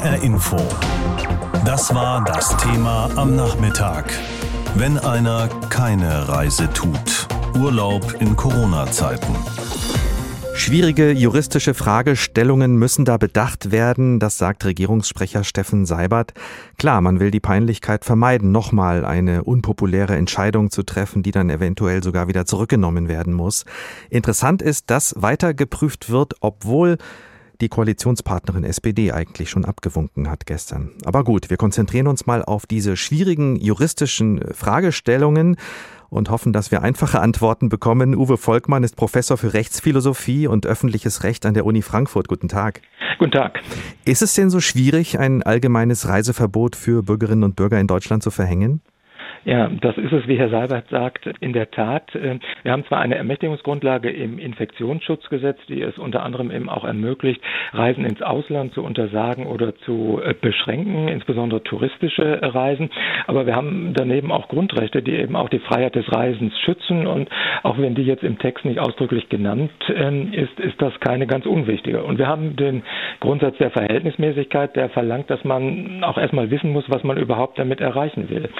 HR Info. Das war das Thema am Nachmittag. Wenn einer keine Reise tut. Urlaub in Corona-Zeiten. Schwierige juristische Fragestellungen müssen da bedacht werden, das sagt Regierungssprecher Steffen Seibert. Klar, man will die Peinlichkeit vermeiden, nochmal eine unpopuläre Entscheidung zu treffen, die dann eventuell sogar wieder zurückgenommen werden muss. Interessant ist, dass weiter geprüft wird, obwohl die Koalitionspartnerin SPD eigentlich schon abgewunken hat gestern. Aber gut, wir konzentrieren uns mal auf diese schwierigen juristischen Fragestellungen und hoffen, dass wir einfache Antworten bekommen. Uwe Volkmann ist Professor für Rechtsphilosophie und öffentliches Recht an der Uni Frankfurt. Guten Tag. Guten Tag. Ist es denn so schwierig, ein allgemeines Reiseverbot für Bürgerinnen und Bürger in Deutschland zu verhängen? Ja, das ist es, wie Herr Seibert sagt, in der Tat. Äh, wir haben zwar eine Ermächtigungsgrundlage im Infektionsschutzgesetz, die es unter anderem eben auch ermöglicht, Reisen ins Ausland zu untersagen oder zu äh, beschränken, insbesondere touristische Reisen. Aber wir haben daneben auch Grundrechte, die eben auch die Freiheit des Reisens schützen. Und auch wenn die jetzt im Text nicht ausdrücklich genannt ähm, ist, ist das keine ganz unwichtige. Und wir haben den Grundsatz der Verhältnismäßigkeit, der verlangt, dass man auch erstmal wissen muss, was man überhaupt damit erreichen will.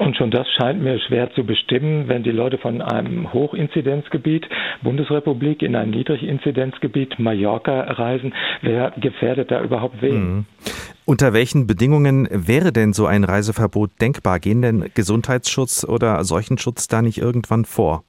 Und schon das scheint mir schwer zu bestimmen, wenn die Leute von einem Hochinzidenzgebiet Bundesrepublik in ein Niedriginzidenzgebiet Mallorca reisen. Wer gefährdet da überhaupt wen? Mhm. Unter welchen Bedingungen wäre denn so ein Reiseverbot denkbar? Gehen denn Gesundheitsschutz oder Seuchenschutz da nicht irgendwann vor?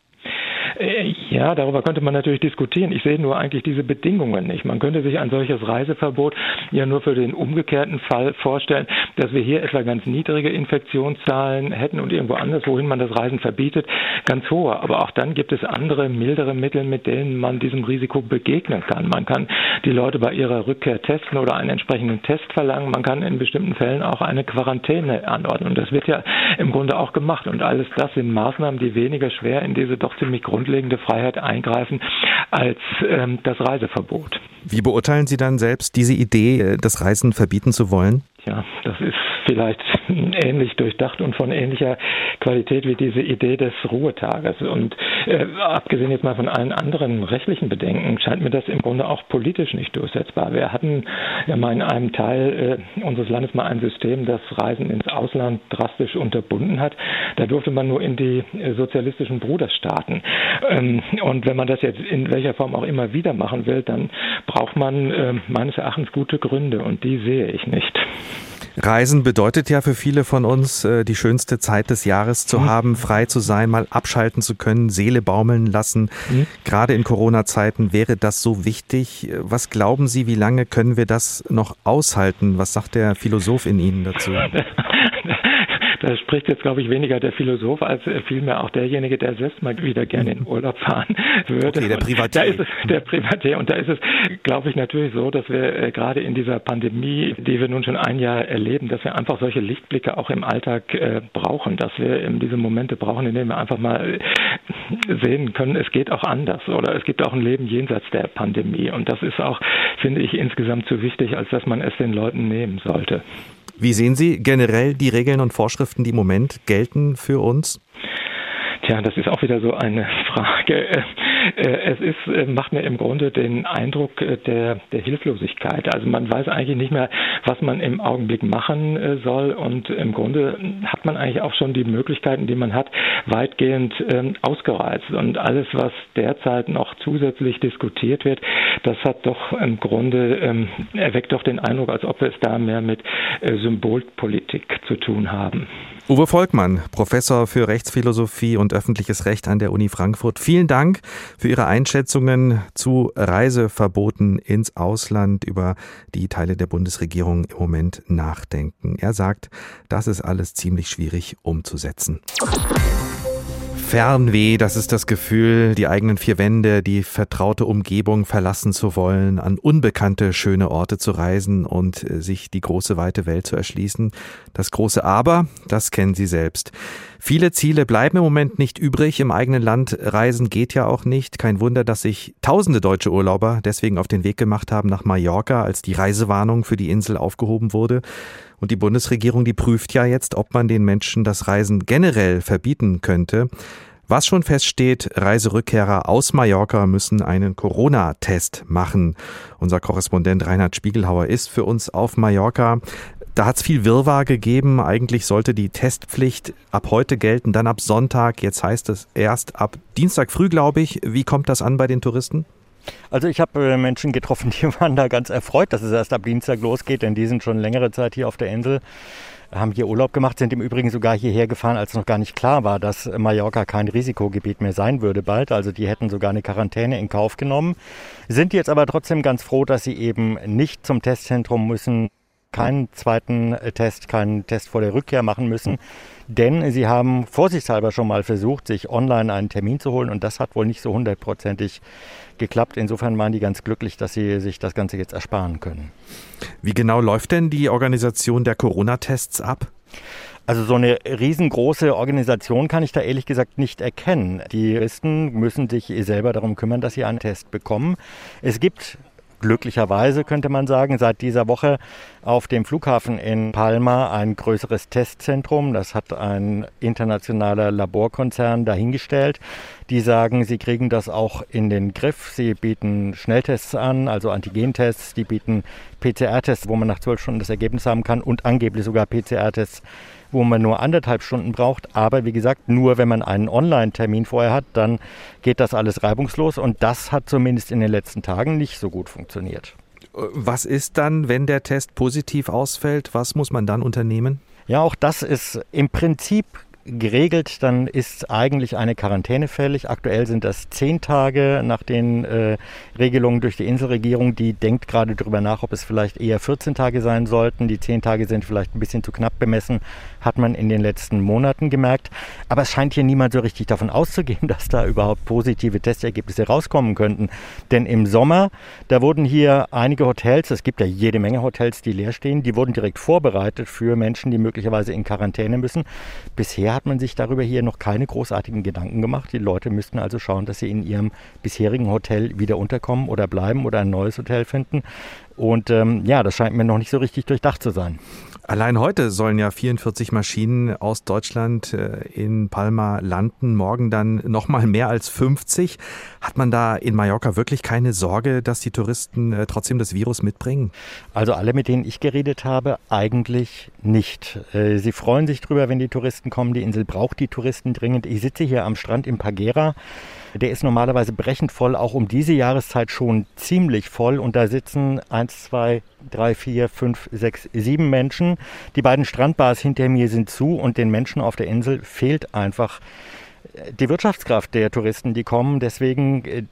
Ja, darüber könnte man natürlich diskutieren. Ich sehe nur eigentlich diese Bedingungen nicht. Man könnte sich ein solches Reiseverbot ja nur für den umgekehrten Fall vorstellen, dass wir hier etwa ganz niedrige Infektionszahlen hätten und irgendwo anders, wohin man das Reisen verbietet, ganz hohe. Aber auch dann gibt es andere, mildere Mittel, mit denen man diesem Risiko begegnen kann. Man kann die Leute bei ihrer Rückkehr testen oder einen entsprechenden Test verlangen. Man kann in bestimmten Fällen auch eine Quarantäne anordnen. Und das wird ja im Grunde auch gemacht. Und alles das sind Maßnahmen, die weniger schwer in diese doch ziemlich grundlegende grundlegende Freiheit eingreifen als ähm, das Reiseverbot. Wie beurteilen Sie dann selbst diese Idee, äh, das Reisen verbieten zu wollen? Ja, das ist vielleicht ähnlich durchdacht und von ähnlicher Qualität wie diese Idee des Ruhetages. Und äh, abgesehen jetzt mal von allen anderen rechtlichen Bedenken, scheint mir das im Grunde auch politisch nicht durchsetzbar. Wir hatten ja mal in einem Teil äh, unseres Landes mal ein System, das Reisen ins Ausland drastisch unterbunden hat. Da durfte man nur in die äh, sozialistischen Bruderstaaten. Ähm, und wenn man das jetzt in welcher Form auch immer wieder machen will, dann braucht man äh, meines Erachtens gute Gründe und die sehe ich nicht. Reisen bedeutet ja für viele von uns, äh, die schönste Zeit des Jahres zu mhm. haben, frei zu sein, mal abschalten zu können, Seele baumeln lassen. Mhm. Gerade in Corona-Zeiten wäre das so wichtig. Was glauben Sie, wie lange können wir das noch aushalten? Was sagt der Philosoph in Ihnen dazu? Da spricht jetzt, glaube ich, weniger der Philosoph als vielmehr auch derjenige, der selbst mal wieder gerne in Urlaub fahren würde. Okay, der Privatier. Da ist es, der Privatier. Und da ist es, glaube ich, natürlich so, dass wir äh, gerade in dieser Pandemie, die wir nun schon ein Jahr erleben, dass wir einfach solche Lichtblicke auch im Alltag äh, brauchen, dass wir eben diese Momente brauchen, in denen wir einfach mal äh, sehen können, es geht auch anders oder es gibt auch ein Leben jenseits der Pandemie. Und das ist auch, finde ich, insgesamt zu wichtig, als dass man es den Leuten nehmen sollte. Wie sehen Sie generell die Regeln und Vorschriften, die im Moment gelten für uns? Tja, das ist auch wieder so eine Frage. Äh, es ist, äh, macht mir im Grunde den Eindruck äh, der, der Hilflosigkeit. Also man weiß eigentlich nicht mehr, was man im Augenblick machen soll und im Grunde hat man eigentlich auch schon die Möglichkeiten, die man hat, weitgehend ähm, ausgereizt. Und alles, was derzeit noch zusätzlich diskutiert wird, das hat doch im Grunde, ähm, erweckt doch den Eindruck, als ob wir es da mehr mit Symbolpolitik zu tun haben. Uwe Volkmann, Professor für Rechtsphilosophie und öffentliches Recht an der Uni Frankfurt. Vielen Dank für Ihre Einschätzungen zu Reiseverboten ins Ausland, über die Teile der Bundesregierung im Moment nachdenken. Er sagt, das ist alles ziemlich schwierig umzusetzen. Fernweh, das ist das Gefühl, die eigenen vier Wände, die vertraute Umgebung verlassen zu wollen, an unbekannte schöne Orte zu reisen und äh, sich die große weite Welt zu erschließen. Das große Aber, das kennen Sie selbst. Viele Ziele bleiben im Moment nicht übrig. Im eigenen Land reisen geht ja auch nicht. Kein Wunder, dass sich tausende deutsche Urlauber deswegen auf den Weg gemacht haben nach Mallorca, als die Reisewarnung für die Insel aufgehoben wurde. Und die Bundesregierung, die prüft ja jetzt, ob man den Menschen das Reisen generell verbieten könnte. Was schon feststeht, Reiserückkehrer aus Mallorca müssen einen Corona-Test machen. Unser Korrespondent Reinhard Spiegelhauer ist für uns auf Mallorca. Da hat es viel Wirrwarr gegeben. Eigentlich sollte die Testpflicht ab heute gelten, dann ab Sonntag. Jetzt heißt es erst ab Dienstag früh, glaube ich. Wie kommt das an bei den Touristen? Also ich habe äh, Menschen getroffen, die waren da ganz erfreut, dass es erst ab Dienstag losgeht, denn die sind schon längere Zeit hier auf der Insel haben hier Urlaub gemacht, sind im Übrigen sogar hierher gefahren, als noch gar nicht klar war, dass Mallorca kein Risikogebiet mehr sein würde bald. Also die hätten sogar eine Quarantäne in Kauf genommen, sind jetzt aber trotzdem ganz froh, dass sie eben nicht zum Testzentrum müssen, keinen zweiten Test, keinen Test vor der Rückkehr machen müssen. Denn sie haben vorsichtshalber schon mal versucht, sich online einen Termin zu holen und das hat wohl nicht so hundertprozentig geklappt. Insofern waren die ganz glücklich, dass sie sich das Ganze jetzt ersparen können. Wie genau läuft denn die Organisation der Corona-Tests ab? Also so eine riesengroße Organisation kann ich da ehrlich gesagt nicht erkennen. Die Touristen müssen sich selber darum kümmern, dass sie einen Test bekommen. Es gibt glücklicherweise könnte man sagen, seit dieser Woche auf dem Flughafen in Palma ein größeres Testzentrum. Das hat ein internationaler Laborkonzern dahingestellt. Die sagen, sie kriegen das auch in den Griff. Sie bieten Schnelltests an, also Antigentests. Die bieten PCR-Tests, wo man nach zwölf Stunden das Ergebnis haben kann und angeblich sogar PCR-Tests wo man nur anderthalb Stunden braucht. Aber wie gesagt, nur wenn man einen Online-Termin vorher hat, dann geht das alles reibungslos. Und das hat zumindest in den letzten Tagen nicht so gut funktioniert. Was ist dann, wenn der Test positiv ausfällt? Was muss man dann unternehmen? Ja, auch das ist im Prinzip geregelt, dann ist eigentlich eine Quarantäne fällig. Aktuell sind das zehn Tage nach den äh, Regelungen durch die Inselregierung. Die denkt gerade darüber nach, ob es vielleicht eher 14 Tage sein sollten. Die zehn Tage sind vielleicht ein bisschen zu knapp bemessen, hat man in den letzten Monaten gemerkt. Aber es scheint hier niemand so richtig davon auszugehen, dass da überhaupt positive Testergebnisse rauskommen könnten. Denn im Sommer, da wurden hier einige Hotels, es gibt ja jede Menge Hotels, die leer stehen, die wurden direkt vorbereitet für Menschen, die möglicherweise in Quarantäne müssen. Bisher hat man sich darüber hier noch keine großartigen Gedanken gemacht. Die Leute müssten also schauen, dass sie in ihrem bisherigen Hotel wieder unterkommen oder bleiben oder ein neues Hotel finden. Und ähm, ja, das scheint mir noch nicht so richtig durchdacht zu sein. Allein heute sollen ja 44 Maschinen aus Deutschland äh, in Palma landen, morgen dann nochmal mehr als 50. Hat man da in Mallorca wirklich keine Sorge, dass die Touristen äh, trotzdem das Virus mitbringen? Also alle, mit denen ich geredet habe, eigentlich nicht. Äh, sie freuen sich drüber, wenn die Touristen kommen. Die Insel braucht die Touristen dringend. Ich sitze hier am Strand im Pagera. Der ist normalerweise brechend voll, auch um diese Jahreszeit schon ziemlich voll. Und da sitzen eins, zwei, drei, vier, fünf, sechs, sieben Menschen. Die beiden Strandbars hinter mir sind zu und den Menschen auf der Insel fehlt einfach äh, die Wirtschaftskraft der Touristen, die kommen. Deswegen äh,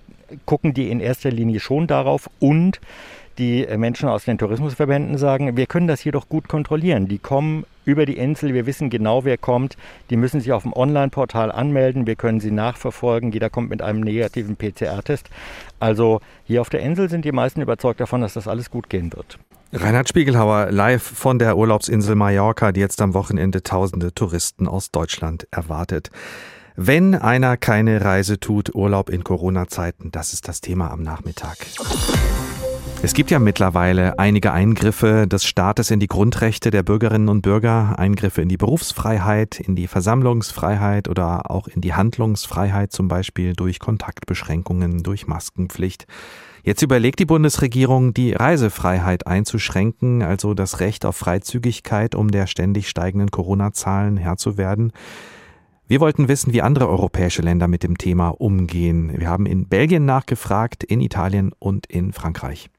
gucken die in erster Linie schon darauf und die äh, Menschen aus den Tourismusverbänden sagen, wir können das hier doch gut kontrollieren. Die kommen über die Insel, wir wissen genau, wer kommt. Die müssen sich auf dem Online-Portal anmelden, wir können sie nachverfolgen. Jeder kommt mit einem negativen PCR-Test. Also hier auf der Insel sind die meisten überzeugt davon, dass das alles gut gehen wird. Reinhard Spiegelhauer live von der Urlaubsinsel Mallorca, die jetzt am Wochenende tausende Touristen aus Deutschland erwartet. Wenn einer keine Reise tut, Urlaub in Corona-Zeiten, das ist das Thema am Nachmittag. Es gibt ja mittlerweile einige Eingriffe des Staates in die Grundrechte der Bürgerinnen und Bürger, Eingriffe in die Berufsfreiheit, in die Versammlungsfreiheit oder auch in die Handlungsfreiheit, zum Beispiel durch Kontaktbeschränkungen, durch Maskenpflicht. Jetzt überlegt die Bundesregierung, die Reisefreiheit einzuschränken, also das Recht auf Freizügigkeit, um der ständig steigenden Corona-Zahlen Herr zu werden. Wir wollten wissen, wie andere europäische Länder mit dem Thema umgehen. Wir haben in Belgien nachgefragt, in Italien und in Frankreich.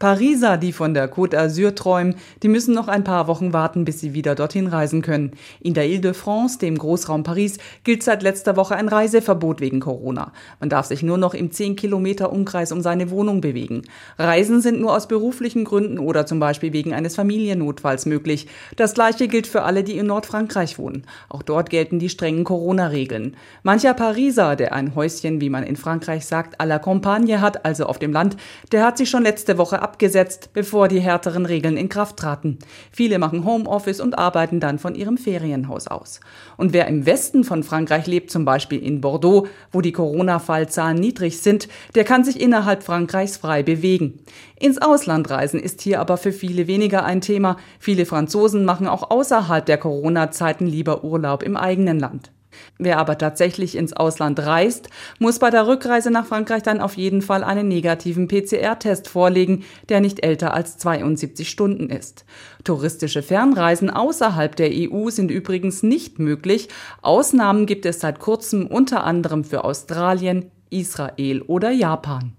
Pariser, die von der Côte d'Azur träumen, die müssen noch ein paar Wochen warten, bis sie wieder dorthin reisen können. In der Ile-de-France, dem Großraum Paris, gilt seit letzter Woche ein Reiseverbot wegen Corona. Man darf sich nur noch im 10 Kilometer Umkreis um seine Wohnung bewegen. Reisen sind nur aus beruflichen Gründen oder zum Beispiel wegen eines Familiennotfalls möglich. Das gleiche gilt für alle, die in Nordfrankreich wohnen. Auch dort gelten die strengen Corona-Regeln. Mancher Pariser, der ein Häuschen, wie man in Frankreich sagt, à la Campagne hat, also auf dem Land, der hat sich schon letzte Woche abgesetzt, bevor die härteren Regeln in Kraft traten. Viele machen Homeoffice und arbeiten dann von ihrem Ferienhaus aus. Und wer im Westen von Frankreich lebt, zum Beispiel in Bordeaux, wo die Corona-Fallzahlen niedrig sind, der kann sich innerhalb Frankreichs frei bewegen. Ins Ausland reisen ist hier aber für viele weniger ein Thema. Viele Franzosen machen auch außerhalb der Corona-Zeiten lieber Urlaub im eigenen Land. Wer aber tatsächlich ins Ausland reist, muss bei der Rückreise nach Frankreich dann auf jeden Fall einen negativen PCR-Test vorlegen, der nicht älter als 72 Stunden ist. Touristische Fernreisen außerhalb der EU sind übrigens nicht möglich. Ausnahmen gibt es seit kurzem unter anderem für Australien, Israel oder Japan.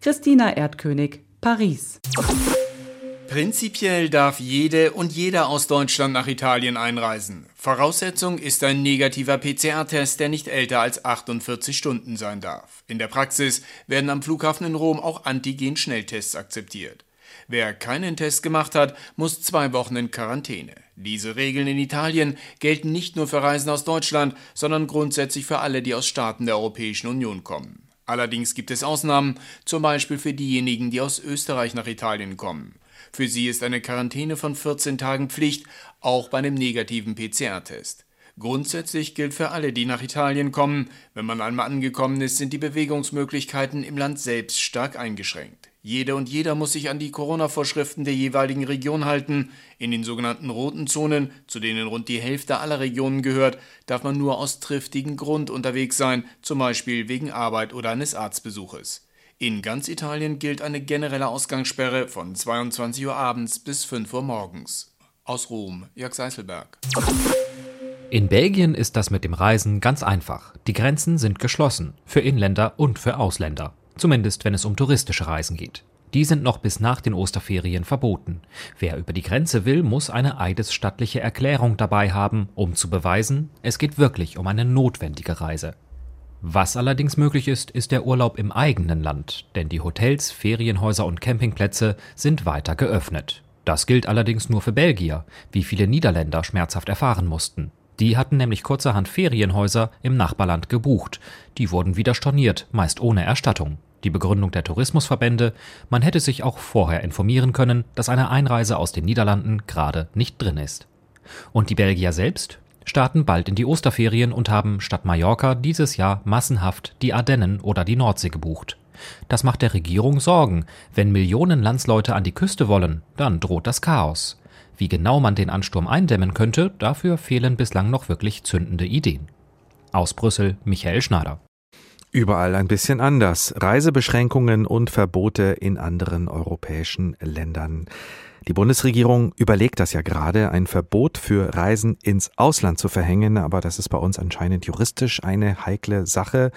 Christina Erdkönig, Paris. Prinzipiell darf jede und jeder aus Deutschland nach Italien einreisen. Voraussetzung ist ein negativer PCR-Test, der nicht älter als 48 Stunden sein darf. In der Praxis werden am Flughafen in Rom auch Antigen-Schnelltests akzeptiert. Wer keinen Test gemacht hat, muss zwei Wochen in Quarantäne. Diese Regeln in Italien gelten nicht nur für Reisen aus Deutschland, sondern grundsätzlich für alle, die aus Staaten der Europäischen Union kommen. Allerdings gibt es Ausnahmen, zum Beispiel für diejenigen, die aus Österreich nach Italien kommen. Für sie ist eine Quarantäne von 14 Tagen Pflicht, auch bei einem negativen PCR-Test. Grundsätzlich gilt für alle, die nach Italien kommen, wenn man einmal angekommen ist, sind die Bewegungsmöglichkeiten im Land selbst stark eingeschränkt. Jede und jeder muss sich an die Corona-Vorschriften der jeweiligen Region halten. In den sogenannten roten Zonen, zu denen rund die Hälfte aller Regionen gehört, darf man nur aus triftigen Grund unterwegs sein, zum Beispiel wegen Arbeit oder eines Arztbesuches. In ganz Italien gilt eine generelle Ausgangssperre von 22 Uhr abends bis 5 Uhr morgens. Aus Rom, Jörg Seißelberg. In Belgien ist das mit dem Reisen ganz einfach. Die Grenzen sind geschlossen, für Inländer und für Ausländer. Zumindest wenn es um touristische Reisen geht. Die sind noch bis nach den Osterferien verboten. Wer über die Grenze will, muss eine eidesstattliche Erklärung dabei haben, um zu beweisen, es geht wirklich um eine notwendige Reise. Was allerdings möglich ist, ist der Urlaub im eigenen Land, denn die Hotels, Ferienhäuser und Campingplätze sind weiter geöffnet. Das gilt allerdings nur für Belgier, wie viele Niederländer schmerzhaft erfahren mussten. Die hatten nämlich kurzerhand Ferienhäuser im Nachbarland gebucht. Die wurden wieder storniert, meist ohne Erstattung. Die Begründung der Tourismusverbände, man hätte sich auch vorher informieren können, dass eine Einreise aus den Niederlanden gerade nicht drin ist. Und die Belgier selbst? starten bald in die Osterferien und haben statt Mallorca dieses Jahr massenhaft die Ardennen oder die Nordsee gebucht. Das macht der Regierung Sorgen. Wenn Millionen Landsleute an die Küste wollen, dann droht das Chaos. Wie genau man den Ansturm eindämmen könnte, dafür fehlen bislang noch wirklich zündende Ideen. Aus Brüssel Michael Schneider. Überall ein bisschen anders. Reisebeschränkungen und Verbote in anderen europäischen Ländern. Die Bundesregierung überlegt das ja gerade, ein Verbot für Reisen ins Ausland zu verhängen, aber das ist bei uns anscheinend juristisch eine heikle Sache.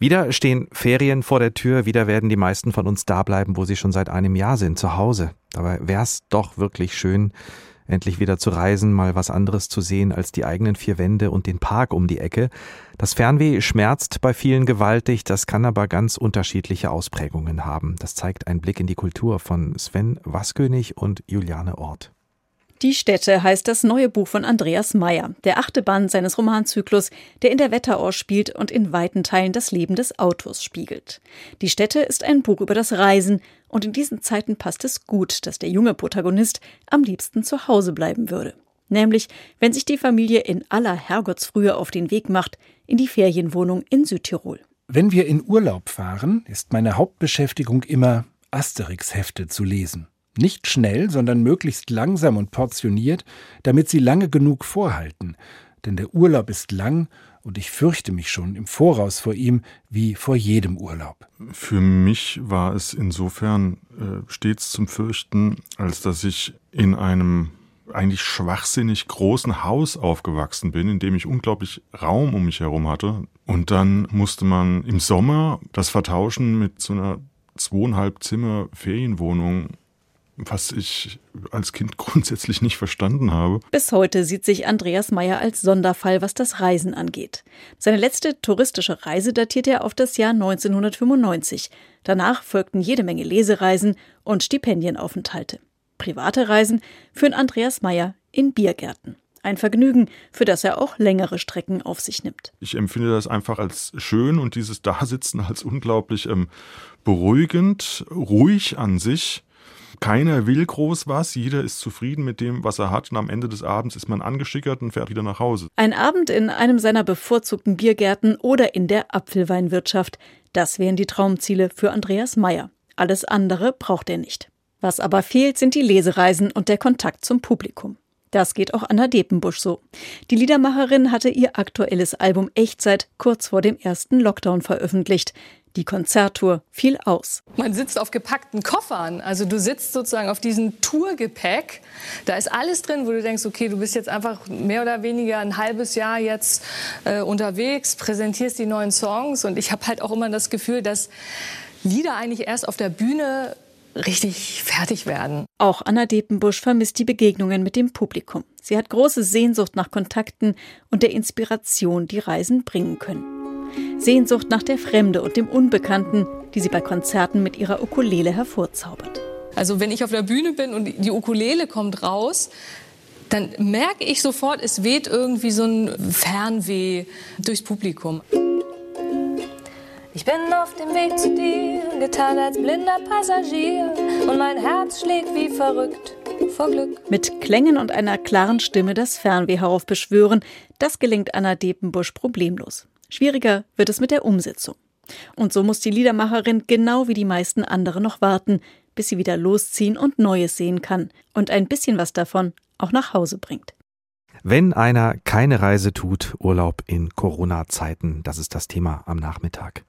Wieder stehen Ferien vor der Tür, wieder werden die meisten von uns da bleiben, wo sie schon seit einem Jahr sind, zu Hause. Dabei wäre es doch wirklich schön, endlich wieder zu reisen, mal was anderes zu sehen als die eigenen vier Wände und den Park um die Ecke. Das Fernweh schmerzt bei vielen gewaltig, das kann aber ganz unterschiedliche Ausprägungen haben. Das zeigt ein Blick in die Kultur von Sven Waskönig und Juliane Ort. Die Städte heißt das neue Buch von Andreas Meyer, der achte Band seines Romanzyklus, der in der Wetterau spielt und in weiten Teilen das Leben des Autors spiegelt. Die Städte ist ein Buch über das Reisen und in diesen Zeiten passt es gut, dass der junge Protagonist am liebsten zu Hause bleiben würde. Nämlich, wenn sich die Familie in aller Herrgottsfrühe auf den Weg macht, in die Ferienwohnung in Südtirol. Wenn wir in Urlaub fahren, ist meine Hauptbeschäftigung immer, Asterix-Hefte zu lesen. Nicht schnell, sondern möglichst langsam und portioniert, damit sie lange genug vorhalten. Denn der Urlaub ist lang und ich fürchte mich schon im Voraus vor ihm wie vor jedem Urlaub. Für mich war es insofern äh, stets zum Fürchten, als dass ich in einem eigentlich schwachsinnig großen Haus aufgewachsen bin, in dem ich unglaublich Raum um mich herum hatte. Und dann musste man im Sommer das vertauschen mit so einer zweieinhalb Zimmer Ferienwohnung was ich als Kind grundsätzlich nicht verstanden habe. Bis heute sieht sich Andreas Meyer als Sonderfall, was das Reisen angeht. Seine letzte touristische Reise datiert er auf das Jahr 1995. Danach folgten jede Menge Lesereisen und Stipendienaufenthalte. Private Reisen führen Andreas Meyer in Biergärten. Ein Vergnügen, für das er auch längere Strecken auf sich nimmt. Ich empfinde das einfach als schön und dieses Dasitzen als unglaublich ähm, beruhigend, ruhig an sich keiner will groß was, jeder ist zufrieden mit dem, was er hat und am Ende des Abends ist man angeschickert und fährt wieder nach Hause. Ein Abend in einem seiner bevorzugten Biergärten oder in der Apfelweinwirtschaft, das wären die Traumziele für Andreas Meyer. Alles andere braucht er nicht. Was aber fehlt, sind die Lesereisen und der Kontakt zum Publikum. Das geht auch Anna Depenbusch so. Die Liedermacherin hatte ihr aktuelles Album Echtzeit kurz vor dem ersten Lockdown veröffentlicht. Die Konzerttour fiel aus. Man sitzt auf gepackten Koffern. Also du sitzt sozusagen auf diesem Tourgepäck. Da ist alles drin, wo du denkst, okay, du bist jetzt einfach mehr oder weniger ein halbes Jahr jetzt äh, unterwegs, präsentierst die neuen Songs. Und ich habe halt auch immer das Gefühl, dass Lieder eigentlich erst auf der Bühne richtig fertig werden. Auch Anna Depenbusch vermisst die Begegnungen mit dem Publikum. Sie hat große Sehnsucht nach Kontakten und der Inspiration, die Reisen bringen können. Sehnsucht nach der Fremde und dem Unbekannten, die sie bei Konzerten mit ihrer Ukulele hervorzaubert. Also wenn ich auf der Bühne bin und die Ukulele kommt raus, dann merke ich sofort, es weht irgendwie so ein Fernweh durchs Publikum. Ich bin auf dem Weg zu dir, getan als blinder Passagier und mein Herz schlägt wie verrückt vor Glück. Mit Klängen und einer klaren Stimme das Fernweh heraufbeschwören, das gelingt Anna Depenbusch problemlos. Schwieriger wird es mit der Umsetzung. Und so muss die Liedermacherin genau wie die meisten anderen noch warten, bis sie wieder losziehen und Neues sehen kann und ein bisschen was davon auch nach Hause bringt. Wenn einer keine Reise tut, Urlaub in Corona-Zeiten, das ist das Thema am Nachmittag.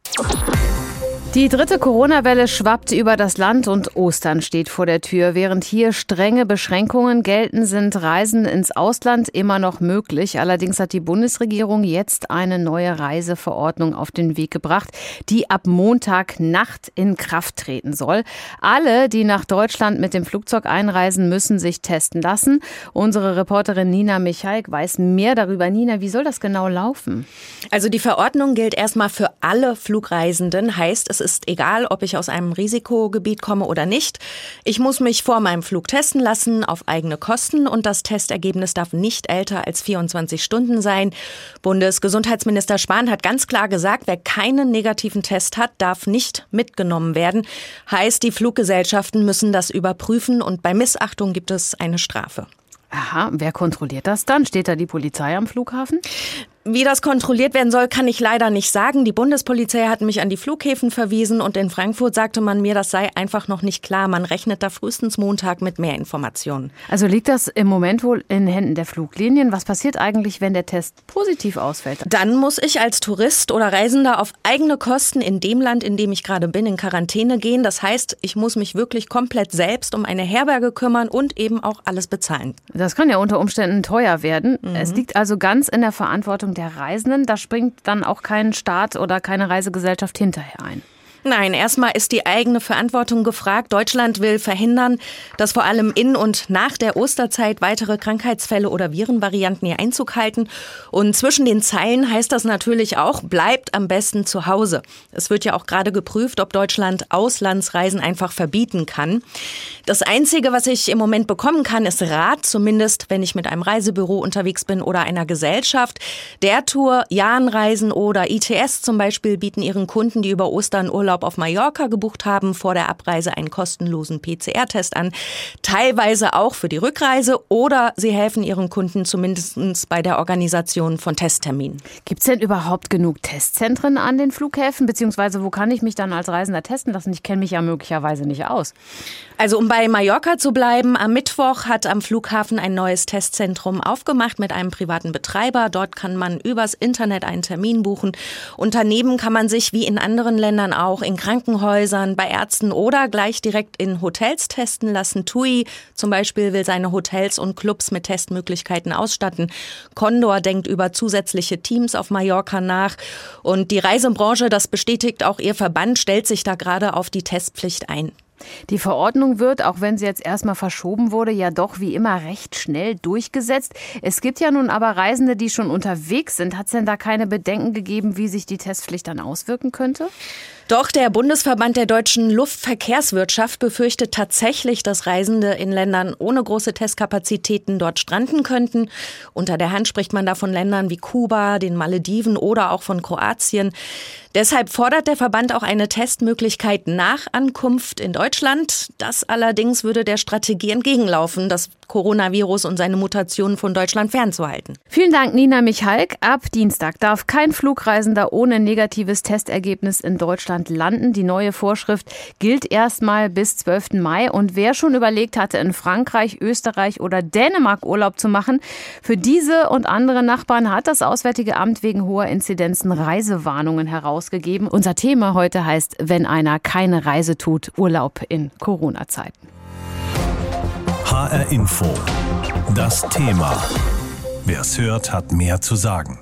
Die dritte Corona-Welle schwappt über das Land und Ostern steht vor der Tür. Während hier strenge Beschränkungen gelten, sind Reisen ins Ausland immer noch möglich. Allerdings hat die Bundesregierung jetzt eine neue Reiseverordnung auf den Weg gebracht, die ab Montag Nacht in Kraft treten soll. Alle, die nach Deutschland mit dem Flugzeug einreisen, müssen sich testen lassen. Unsere Reporterin Nina Michalk weiß mehr darüber. Nina, wie soll das genau laufen? Also die Verordnung gilt erstmal für alle Flugreisenden, heißt es ist egal, ob ich aus einem Risikogebiet komme oder nicht. Ich muss mich vor meinem Flug testen lassen auf eigene Kosten und das Testergebnis darf nicht älter als 24 Stunden sein. Bundesgesundheitsminister Spahn hat ganz klar gesagt, wer keinen negativen Test hat, darf nicht mitgenommen werden. Heißt, die Fluggesellschaften müssen das überprüfen und bei Missachtung gibt es eine Strafe. Aha, wer kontrolliert das dann? Steht da die Polizei am Flughafen? Wie das kontrolliert werden soll, kann ich leider nicht sagen. Die Bundespolizei hat mich an die Flughäfen verwiesen und in Frankfurt sagte man mir, das sei einfach noch nicht klar. Man rechnet da frühestens Montag mit mehr Informationen. Also liegt das im Moment wohl in Händen der Fluglinien? Was passiert eigentlich, wenn der Test positiv ausfällt? Dann muss ich als Tourist oder Reisender auf eigene Kosten in dem Land, in dem ich gerade bin, in Quarantäne gehen. Das heißt, ich muss mich wirklich komplett selbst um eine Herberge kümmern und eben auch alles bezahlen. Das kann ja unter Umständen teuer werden. Mhm. Es liegt also ganz in der Verantwortung Verantwortung der Reisenden. Da springt dann auch kein Staat oder keine Reisegesellschaft hinterher ein. Nein, erstmal ist die eigene Verantwortung gefragt. Deutschland will verhindern, dass vor allem in und nach der Osterzeit weitere Krankheitsfälle oder Virenvarianten ihr Einzug halten. Und zwischen den Zeilen heißt das natürlich auch, bleibt am besten zu Hause. Es wird ja auch gerade geprüft, ob Deutschland Auslandsreisen einfach verbieten kann. Das Einzige, was ich im Moment bekommen kann, ist Rat, zumindest wenn ich mit einem Reisebüro unterwegs bin oder einer Gesellschaft. Der Tour, Jahnreisen oder ITS zum Beispiel bieten ihren Kunden, die über Ostern Urlaub auf Mallorca gebucht haben, vor der Abreise einen kostenlosen PCR-Test an. Teilweise auch für die Rückreise oder sie helfen ihren Kunden zumindest bei der Organisation von Testterminen. Gibt es denn überhaupt genug Testzentren an den Flughäfen? Beziehungsweise wo kann ich mich dann als Reisender testen lassen? Ich kenne mich ja möglicherweise nicht aus. Also um bei Mallorca zu bleiben, am Mittwoch hat am Flughafen ein neues Testzentrum aufgemacht mit einem privaten Betreiber. Dort kann man übers Internet einen Termin buchen. Und daneben kann man sich wie in anderen Ländern auch in Krankenhäusern, bei Ärzten oder gleich direkt in Hotels testen lassen. TUI zum Beispiel will seine Hotels und Clubs mit Testmöglichkeiten ausstatten. Condor denkt über zusätzliche Teams auf Mallorca nach. Und die Reisebranche, das bestätigt auch ihr Verband, stellt sich da gerade auf die Testpflicht ein. Die Verordnung wird, auch wenn sie jetzt erstmal verschoben wurde, ja doch wie immer recht schnell durchgesetzt. Es gibt ja nun aber Reisende, die schon unterwegs sind. Hat es denn da keine Bedenken gegeben, wie sich die Testpflicht dann auswirken könnte? Doch der Bundesverband der deutschen Luftverkehrswirtschaft befürchtet tatsächlich, dass Reisende in Ländern ohne große Testkapazitäten dort stranden könnten. Unter der Hand spricht man da von Ländern wie Kuba, den Malediven oder auch von Kroatien. Deshalb fordert der Verband auch eine Testmöglichkeit nach Ankunft in Deutschland. Das allerdings würde der Strategie entgegenlaufen, das Coronavirus und seine Mutationen von Deutschland fernzuhalten. Vielen Dank, Nina Michalk. Ab Dienstag darf kein Flugreisender ohne negatives Testergebnis in Deutschland Deutschland landen. Die neue Vorschrift gilt erstmal bis 12. Mai. Und wer schon überlegt hatte, in Frankreich, Österreich oder Dänemark Urlaub zu machen, für diese und andere Nachbarn hat das Auswärtige Amt wegen hoher Inzidenzen Reisewarnungen herausgegeben. Unser Thema heute heißt, wenn einer keine Reise tut, Urlaub in Corona-Zeiten. HR Info. Das Thema. Wer es hört, hat mehr zu sagen.